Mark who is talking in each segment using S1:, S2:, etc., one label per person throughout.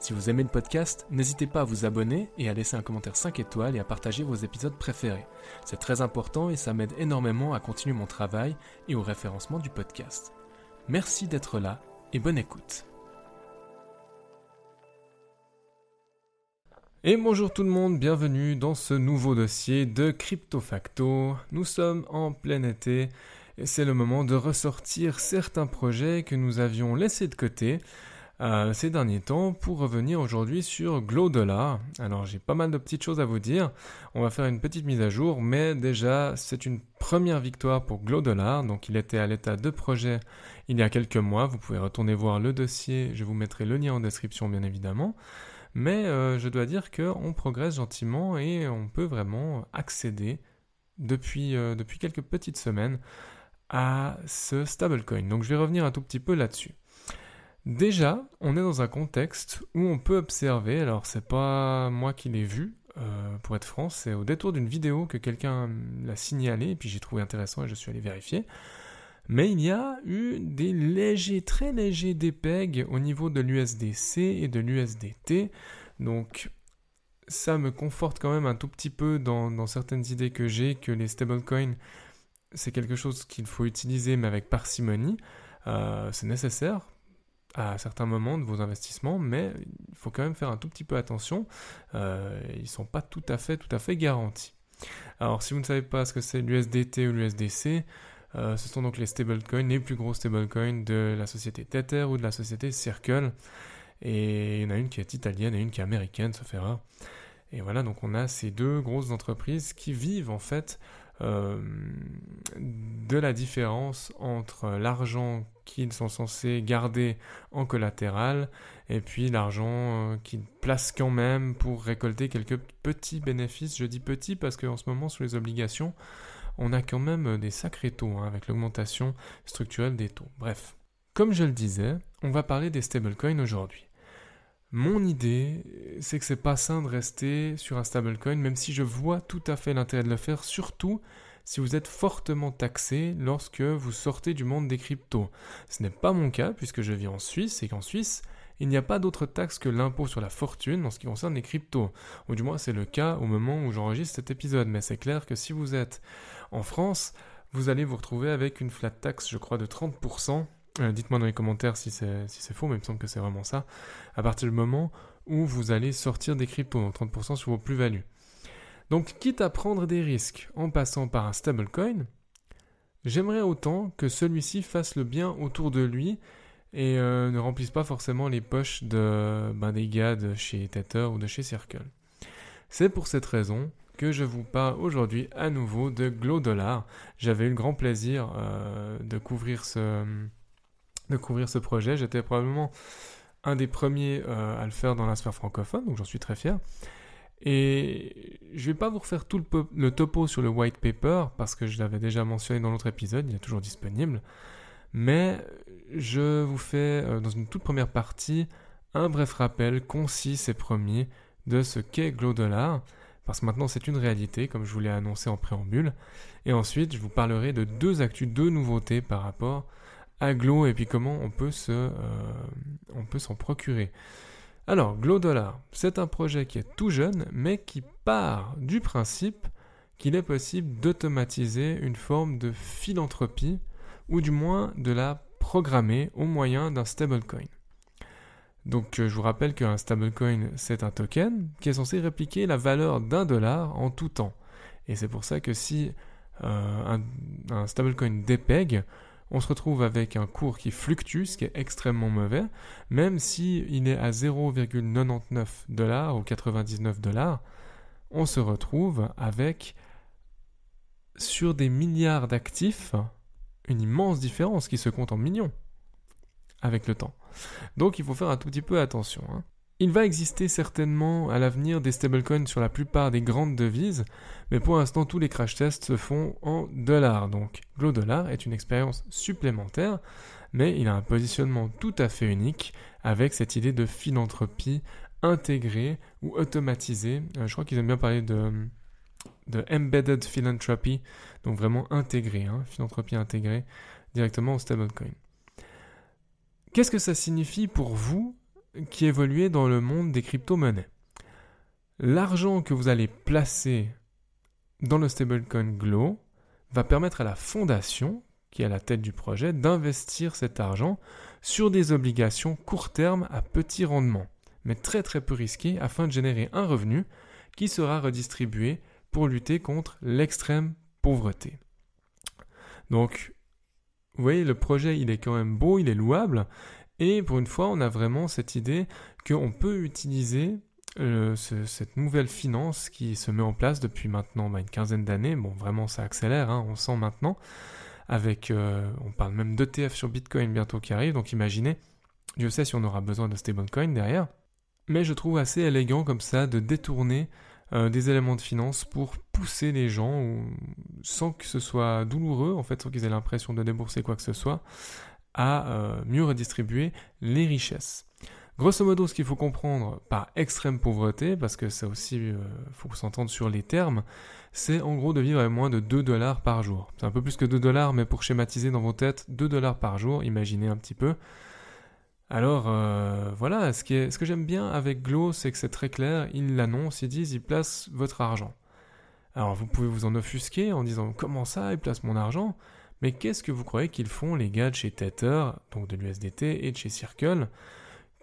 S1: Si vous aimez le podcast, n'hésitez pas à vous abonner et à laisser un commentaire 5 étoiles et à partager vos épisodes préférés. C'est très important et ça m'aide énormément à continuer mon travail et au référencement du podcast. Merci d'être là et bonne écoute. Et bonjour tout le monde, bienvenue dans ce nouveau dossier de Crypto Facto. Nous sommes en plein été et c'est le moment de ressortir certains projets que nous avions laissés de côté euh, ces derniers temps pour revenir aujourd'hui sur Glow Dollar. Alors j'ai pas mal de petites choses à vous dire. On va faire une petite mise à jour, mais déjà c'est une première victoire pour Glow Dollar. Donc il était à l'état de projet il y a quelques mois. Vous pouvez retourner voir le dossier. Je vous mettrai le lien en description bien évidemment. Mais euh, je dois dire qu'on progresse gentiment et on peut vraiment accéder euh, depuis quelques petites semaines à ce stablecoin. Donc je vais revenir un tout petit peu là-dessus. Déjà, on est dans un contexte où on peut observer, alors c'est pas moi qui l'ai vu, euh, pour être franc, c'est au détour d'une vidéo que quelqu'un l'a signalé, et puis j'ai trouvé intéressant et je suis allé vérifier. Mais il y a eu des légers, très légers dépeg au niveau de l'USDC et de l'USDT. Donc ça me conforte quand même un tout petit peu dans, certaines idées que j'ai, que les stablecoins, c'est quelque chose qu'il faut utiliser, mais avec parcimonie. Euh, c'est nécessaire à certains moments de vos investissements, mais il faut quand même faire un tout petit peu attention. Euh, ils ne sont pas tout à fait, tout à fait garantis. Alors, si vous ne savez pas ce que c'est l'USDT ou l'USDC, euh, ce sont donc les stablecoins, les plus gros stablecoins de la société Tether ou de la société Circle. Et il y en a une qui est italienne et une qui est américaine, sauf erreur. Et voilà, donc on a ces deux grosses entreprises qui vivent en fait euh, de la différence entre l'argent qu'ils sont censés garder en collatéral et puis l'argent euh, qu'ils placent quand même pour récolter quelques petits bénéfices. Je dis petits parce qu'en ce moment, sous les obligations, on a quand même des sacrés taux hein, avec l'augmentation structurelle des taux. Bref, comme je le disais, on va parler des stablecoins aujourd'hui. Mon idée, c'est que c'est pas sain de rester sur un stablecoin, même si je vois tout à fait l'intérêt de le faire, surtout si vous êtes fortement taxé lorsque vous sortez du monde des cryptos. Ce n'est pas mon cas, puisque je vis en Suisse, et qu'en Suisse, il n'y a pas d'autre taxe que l'impôt sur la fortune en ce qui concerne les cryptos. Ou du moins, c'est le cas au moment où j'enregistre cet épisode. Mais c'est clair que si vous êtes en France, vous allez vous retrouver avec une flat tax, je crois, de 30%. Euh, dites-moi dans les commentaires si c'est faux, mais il me semble que c'est vraiment ça. À partir du moment où vous allez sortir des cryptos, donc 30% sur vos plus-values. Donc, quitte à prendre des risques en passant par un stablecoin, j'aimerais autant que celui-ci fasse le bien autour de lui et euh, ne remplisse pas forcément les poches de, ben, des gars de chez Tether ou de chez Circle. C'est pour cette raison que je vous parle aujourd'hui à nouveau de Glow Dollar. J'avais eu le grand plaisir euh, de couvrir ce de couvrir ce projet. J'étais probablement un des premiers euh, à le faire dans la sphère francophone, donc j'en suis très fier. Et je vais pas vous refaire tout le, topo sur le white paper parce que je l'avais déjà mentionné dans l'autre épisode, il est toujours disponible. Mais je vous fais euh, dans une toute première partie un bref rappel concis et premier de ce qu'est Glow Dollar parce que maintenant c'est une réalité comme je vous l'ai annoncé en préambule. Et ensuite je vous parlerai de deux actus, deux nouveautés par rapport à Glow et puis comment on peut euh, on peut s'en procurer. Alors, Glow Dollar, c'est un projet qui est tout jeune, mais qui part du principe qu'il est possible d'automatiser une forme de philanthropie, ou du moins de la programmer au moyen d'un stablecoin. Donc euh, je vous rappelle qu'un stablecoin, c'est un token qui est censé répliquer la valeur d'un dollar en tout temps. Et c'est pour ça que si euh, un, stablecoin dépègue, on se retrouve avec un cours qui fluctue, ce qui est extrêmement mauvais, même si il est à 0,99 dollars ou 99 dollars, on se retrouve avec sur des milliards d'actifs une immense différence qui se compte en millions avec le temps. Donc il faut faire un tout petit peu attention. Hein. Il va exister certainement à l'avenir des stablecoins sur la plupart des grandes devises, mais pour l'instant tous les crash tests se font en dollars. Donc Glow Dollar est une expérience supplémentaire, mais il a un positionnement tout à fait unique avec cette idée de philanthropie intégrée ou automatisée. Euh, je crois qu'ils aiment bien parler de, de embedded philanthropy, donc vraiment intégrée, hein, philanthropie intégrée directement au stablecoin. Qu'est-ce que ça signifie pour vous qui évoluez dans le monde des crypto-monnaies. L'argent que vous allez placer dans le stablecoin Glow va permettre à la fondation, qui est à la tête du projet, d'investir cet argent sur des obligations court terme à petit rendement, mais très très peu risquées afin de générer un revenu qui sera redistribué pour lutter contre l'extrême pauvreté. Donc, vous voyez, le projet, il est quand même beau, il est louable, et pour une fois, on a vraiment cette idée qu'on peut utiliser euh, cette nouvelle finance qui se met en place depuis maintenant bah, une quinzaine d'années. Bon, vraiment, ça accélère, hein, on sent maintenant. Avec, euh, on parle même d'ETF sur Bitcoin bientôt qui arrive, donc imaginez, Dieu sait si on aura besoin de stablecoin derrière. Mais je trouve assez élégant comme ça de détourner euh, des éléments de finance pour pousser les gens sans que ce soit douloureux, en fait, sans qu'ils aient l'impression de débourser quoi que ce soit, à euh, mieux redistribuer les richesses. Grosso modo, ce qu'il faut comprendre par extrême pauvreté, parce que ça aussi, euh, faut s'entendre sur les termes, c'est en gros de vivre avec moins de 2 dollars par jour. C'est un peu plus que 2 dollars, mais pour schématiser dans vos têtes, 2 dollars par jour, imaginez un petit peu. Alors euh, voilà, ce, ce que j'aime bien avec Glow, c'est que c'est très clair, ils l'annoncent, ils disent, ils placent votre argent. Alors vous pouvez vous en offusquer en disant comment ça, ils placent mon argent? Mais qu'est-ce que vous croyez qu'ils font les gars de chez Tether, donc de l'USDT et de chez Circle?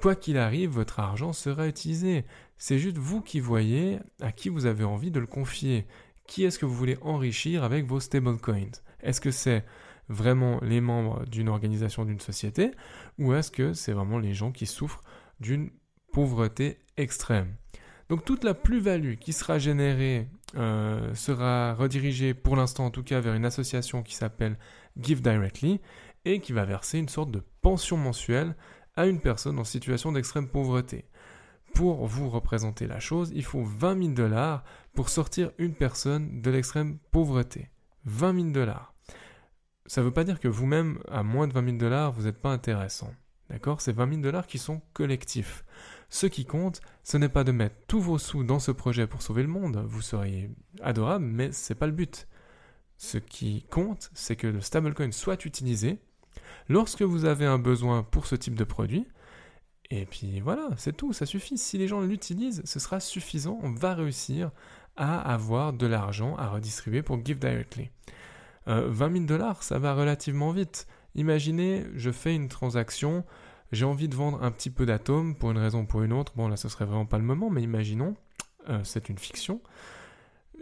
S1: Quoi qu'il arrive, votre argent sera utilisé. C'est juste vous qui voyez à qui vous avez envie de le confier. Qui est-ce que vous voulez enrichir avec vos stablecoins Est-ce que c'est vraiment les membres d'une organisation, d'une société, ou est-ce que c'est vraiment les gens qui souffrent d'une pauvreté extrême? Donc toute la plus-value qui sera générée euh, sera redirigé pour l'instant en tout cas vers une association qui s'appelle Give Directly et qui va verser une sorte de pension mensuelle à une personne en situation d'extrême pauvreté. Pour vous représenter la chose, il faut 20 000 dollars pour sortir une personne de l'extrême pauvreté. 20 000 dollars. Ça ne veut pas dire que vous-même, à moins de 20 000 dollars, vous n'êtes pas intéressant. D'accord? C'est 20 000 dollars qui sont collectifs. Ce qui compte, ce n'est pas de mettre tous vos sous dans ce projet pour sauver le monde, vous seriez adorable, mais ce n'est pas le but. Ce qui compte, c'est que le stablecoin soit utilisé lorsque vous avez un besoin pour ce type de produit. Et puis voilà, c'est tout, ça suffit. Si les gens l'utilisent, ce sera suffisant, on va réussir à avoir de l'argent à redistribuer pour Give Directly. 20 euh, 000 dollars, ça va relativement vite. Imaginez, je fais une transaction j'ai envie de vendre un petit peu d'atomes pour une raison ou pour une autre. Bon, là, ce serait vraiment pas le moment, mais imaginons, euh, c'est une fiction.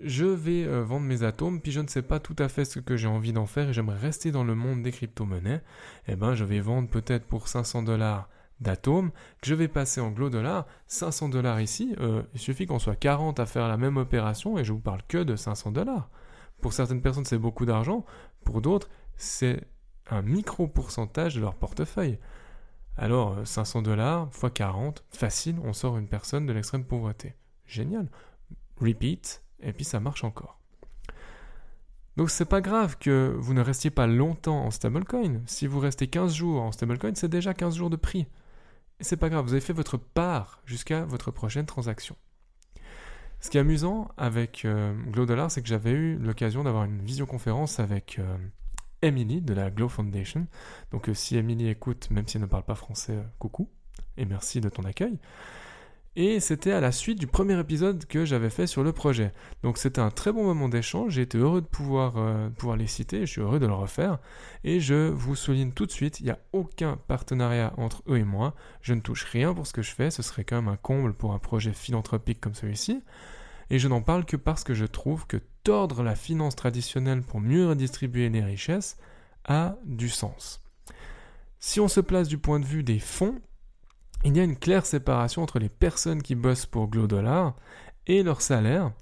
S1: Je vais euh, vendre mes atomes, puis je ne sais pas tout à fait ce que j'ai envie d'en faire et j'aimerais rester dans le monde des crypto-monnaies. Eh ben, je vais vendre peut-être pour 500 dollars d'atomes, que je vais passer en glow dollars, 500 dollars ici, euh, il suffit qu'on soit 40 à faire la même opération et je vous parle que de 500 dollars. Pour certaines personnes, c'est beaucoup d'argent, pour d'autres, c'est un micro pourcentage de leur portefeuille. Alors 500 euh, dollars x 40, facile, on sort une personne de l'extrême pauvreté. Génial. Repeat, et puis ça marche encore. Donc c'est pas grave que vous ne restiez pas longtemps en stablecoin. Si vous restez 15 jours en stablecoin, c'est déjà 15 jours de prix. Et c'est pas grave, vous avez fait votre part jusqu'à votre prochaine transaction. Ce qui est amusant avec euh, Dollar, c'est que j'avais eu l'occasion d'avoir une visioconférence avec euh, Emily de la Glow Foundation. Donc euh, si Emily écoute, même si elle ne parle pas français, euh, coucou et merci de ton accueil. Et c'était à la suite du premier épisode que j'avais fait sur le projet. Donc c'était un très bon moment d'échange, j'ai été heureux de pouvoir, euh, pouvoir les citer, je suis heureux de le refaire. Et je vous souligne tout de suite, il n'y a aucun partenariat entre eux et moi, je ne touche rien pour ce que je fais, ce serait quand même un comble pour un projet philanthropique comme celui-ci et je n'en parle que parce que je trouve que tordre la finance traditionnelle pour mieux redistribuer les richesses a du sens. Si on se place du point de vue des fonds, il y a une claire séparation entre les personnes qui bossent pour Glow et leur salaire,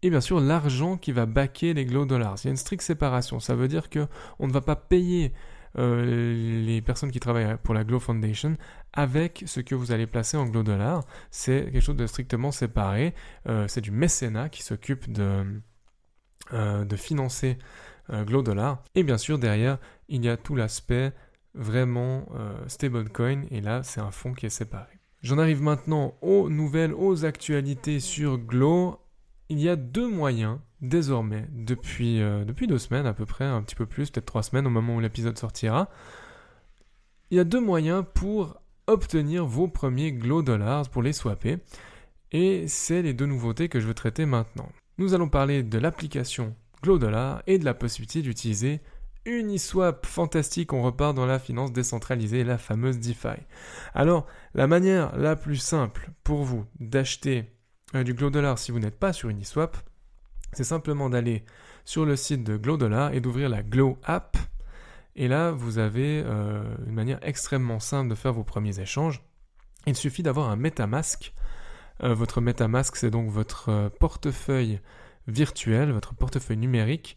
S1: et bien sûr l'argent qui va baquer les Glow Dollars. Il y a une stricte séparation. Ça veut dire que on ne va pas payer les personnes qui travaillent pour la Glow Foundation avec ce que vous allez placer en Glow Dollar. C'est quelque chose de strictement séparé. c'est du mécénat qui s'occupe de, de financer Glow Dollar. Et bien sûr, derrière, il y a tout l'aspect vraiment stablecoin. Et là, c'est un fonds qui est séparé. J'en arrive maintenant aux nouvelles, aux actualités sur Glow. Il y a deux moyens désormais, depuis, euh, depuis deux semaines à peu près, un petit peu plus, peut-être trois semaines au moment où l'épisode sortira. Il y a deux moyens pour obtenir vos premiers Glow Dollars pour les swapper. Et c'est les deux nouveautés que je veux traiter maintenant. Nous allons parler de l'application Glow Dollar et de la possibilité d'utiliser Uniswap, fantastique, on repart dans la finance décentralisée, la fameuse DeFi. Alors, la manière la plus simple pour vous d'acheter euh, du Glow Dollar si vous n'êtes pas sur Uniswap, c'est simplement d'aller sur le site de Glow Dollar et d'ouvrir la Glow App. Et là, vous avez euh, une manière extrêmement simple de faire vos premiers échanges. Il suffit d'avoir un MetaMask. Euh, votre MetaMask, c'est donc votre portefeuille virtuel, votre portefeuille numérique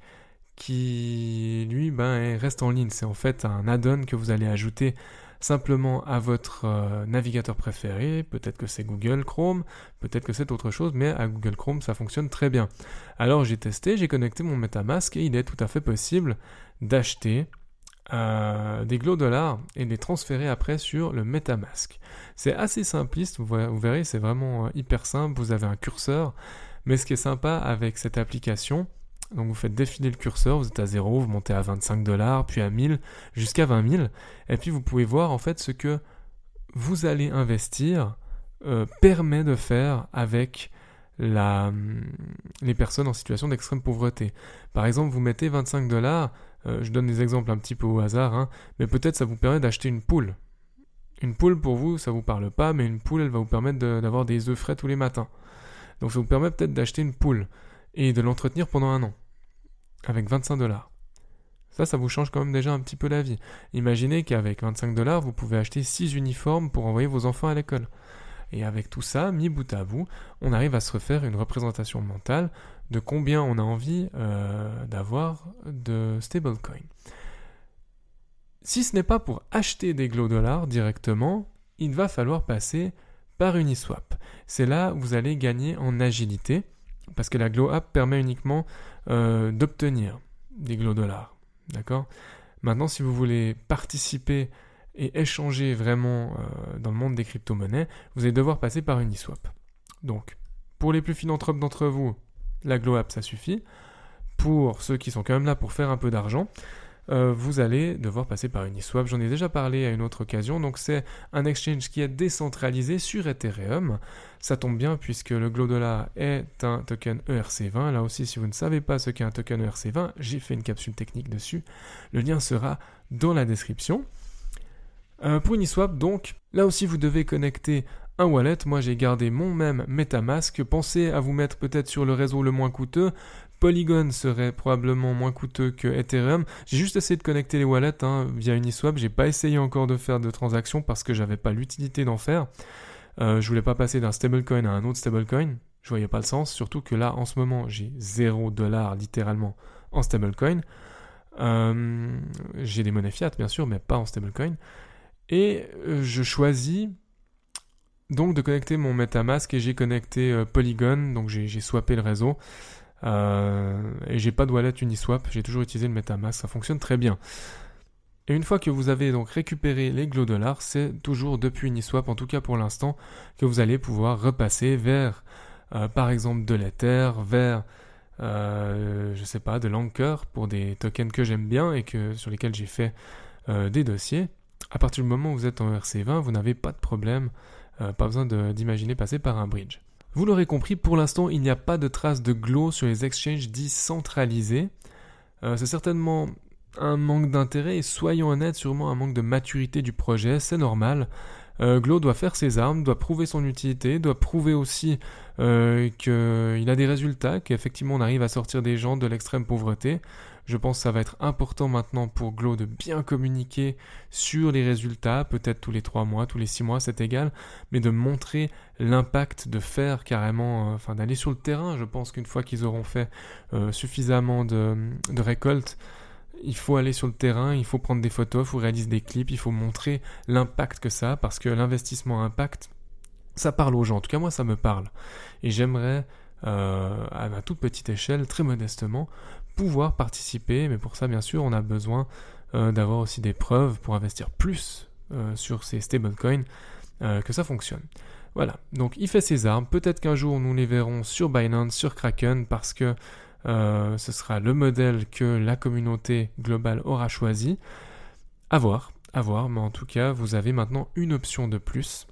S1: qui lui ben, reste en ligne. C'est en fait un add-on que vous allez ajouter simplement à votre euh, navigateur préféré. Peut-être que c'est Google Chrome, peut-être que c'est autre chose, mais à Google Chrome ça fonctionne très bien. Alors j'ai testé, j'ai connecté mon MetaMask et il est tout à fait possible d'acheter euh, des glow dollars et les transférer après sur le MetaMask. C'est assez simpliste, vous verrez, c'est vraiment euh, hyper simple. Vous avez un curseur, mais ce qui est sympa avec cette application, donc vous faites défiler le curseur, vous êtes à 0, vous montez à 25 dollars, puis à 1000, jusqu'à 20 000. Et puis vous pouvez voir en fait ce que vous allez investir euh, permet de faire avec la, les personnes en situation d'extrême pauvreté. Par exemple, vous mettez 25 dollars, euh, je donne des exemples un petit peu au hasard, hein, mais peut-être ça vous permet d'acheter une poule. Une poule pour vous, ça vous parle pas, mais une poule, elle va vous permettre d'avoir des œufs frais tous les matins. Donc ça vous permet peut-être d'acheter une poule et de l'entretenir pendant un an, avec 25 dollars. Ça, ça vous change quand même déjà un petit peu la vie. Imaginez qu'avec 25 dollars, vous pouvez acheter 6 uniformes pour envoyer vos enfants à l'école. Et avec tout ça, mis bout à bout, on arrive à se refaire une représentation mentale de combien on a envie euh, d'avoir de stablecoin. Si ce n'est pas pour acheter des glow dollars directement, il va falloir passer par Uniswap. C'est là où vous allez gagner en agilité parce que la Glow App permet uniquement euh, d'obtenir des Glow Dollars. D'accord? Maintenant, si vous voulez participer et échanger vraiment euh, dans le monde des crypto-monnaies, vous allez devoir passer par Uniswap. Donc, pour les plus philanthropes d'entre vous, la Glow ça suffit. Pour ceux qui sont quand même là pour faire un peu d'argent, euh, vous allez devoir passer par Uniswap. J'en ai déjà parlé à une autre occasion. Donc c'est un exchange qui est décentralisé sur Ethereum. Ça tombe bien puisque le Dollar est un token ERC20. Là aussi, si vous ne savez pas ce qu'est un token ERC20, j'ai fait une capsule technique dessus. Le lien sera dans la description. Euh, pour Uniswap, donc, là aussi vous devez connecter un wallet. Moi j'ai gardé mon même MetaMask. Pensez à vous mettre peut-être sur le réseau le moins coûteux. Polygon serait probablement moins coûteux que Ethereum. J'ai juste essayé de connecter les wallets hein, via Uniswap. J'ai pas essayé encore de faire de transactions parce que j'avais pas l'utilité d'en faire. Euh, je voulais pas passer d'un stablecoin à un autre stablecoin. Je voyais pas le sens. Surtout que là, en ce moment, j'ai 0 dollars littéralement en stablecoin. Euh, j'ai des monnaies fiat, bien sûr, mais pas en stablecoin. Et euh, je choisis donc de connecter mon MetaMask et j'ai connecté euh, Polygon, donc j'ai swappé le réseau. Euh, et j'ai pas de wallet Uniswap, j'ai toujours utilisé le MetaMask, ça fonctionne très bien. Et une fois que vous avez donc récupéré les glow dollars, c'est toujours depuis Uniswap, en tout cas pour l'instant, que vous allez pouvoir repasser vers, euh, par exemple, de l'Ether, vers, je sais pas, de l'Anchor pour des tokens que j'aime bien et que sur lesquels j'ai fait des dossiers. À partir du moment où vous êtes en RC20, vous n'avez pas de problème, pas besoin d'imaginer passer par un bridge. Vous l'aurez compris, pour l'instant, il n'y a pas de traces de Glow sur les exchanges dits centralisés. Euh, c'est certainement un manque d'intérêt et soyons honnêtes, sûrement un manque de maturité du projet, c'est normal. Euh, Glow doit faire ses armes, doit prouver son utilité, doit prouver aussi euh, qu'il a des résultats, qu'effectivement on arrive à sortir des gens de l'extrême pauvreté. Je pense que ça va être important maintenant pour Glow de bien communiquer sur les résultats, peut-être tous les 3 mois, tous les 6 mois, c'est égal, mais de montrer l'impact, de faire carrément, euh, enfin d'aller sur le terrain. Je pense qu'une fois qu'ils auront fait euh, suffisamment de, récoltes, il faut aller sur le terrain, il faut prendre des photos, il faut réaliser des clips, il faut montrer l'impact que ça a, parce que l'investissement impact, ça parle aux gens. En tout cas, moi, ça me parle. Et j'aimerais, euh, à ma toute petite échelle, très modestement, pouvoir participer. Mais pour ça, bien sûr, on a besoin euh, d'avoir aussi des preuves pour investir plus euh, sur ces stablecoins, que ça fonctionne. Voilà, donc il fait ses armes. Peut-être qu'un jour nous les verrons sur Binance, sur Kraken, parce que ce sera le modèle que la communauté globale aura choisi. À voir, à voir, mais en tout cas, vous avez maintenant une option de plus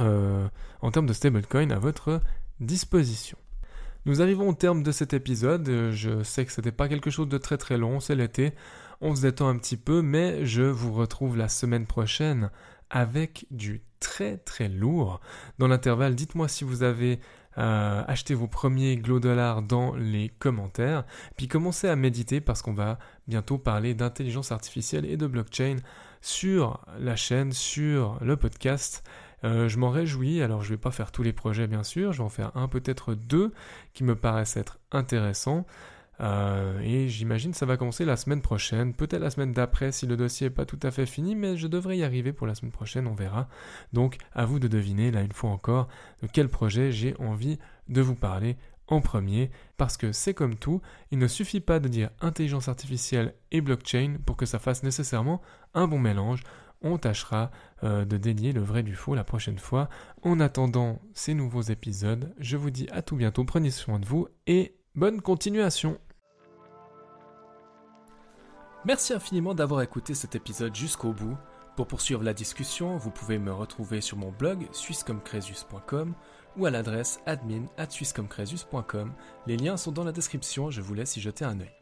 S1: euh, en termes de stablecoin à votre disposition. Nous arrivons au terme de cet épisode. Je sais que ce n'était pas quelque chose de très très long, c'est l'été. On se détend un petit peu, mais je vous retrouve la semaine prochaine avec du très très lourd. Dans l'intervalle, dites-moi si vous avez euh, acheté vos premiers glow dollars dans les commentaires. Puis commencez à méditer parce qu'on va bientôt parler d'intelligence artificielle et de blockchain sur la chaîne, sur le podcast. Euh, je m'en réjouis, alors je ne vais pas faire tous les projets bien sûr, je vais en faire un, peut-être deux qui me paraissent être intéressants. Euh, et j'imagine que ça va commencer la semaine prochaine, peut-être la semaine d'après si le dossier n'est pas tout à fait fini, mais je devrais y arriver pour la semaine prochaine, on verra. Donc à vous de deviner, là une fois encore, de quel projet j'ai envie de vous parler en premier, parce que c'est comme tout, il ne suffit pas de dire intelligence artificielle et blockchain pour que ça fasse nécessairement un bon mélange on tâchera euh, de délier le vrai du faux la prochaine fois. En attendant ces nouveaux épisodes, je vous dis à tout bientôt, prenez soin de vous et bonne continuation. Merci infiniment d'avoir écouté cet épisode jusqu'au bout. Pour poursuivre la discussion, vous pouvez me retrouver sur mon blog swisscomcresus.com ou à l'adresse admin at Les liens sont dans la description, je vous laisse y jeter un œil.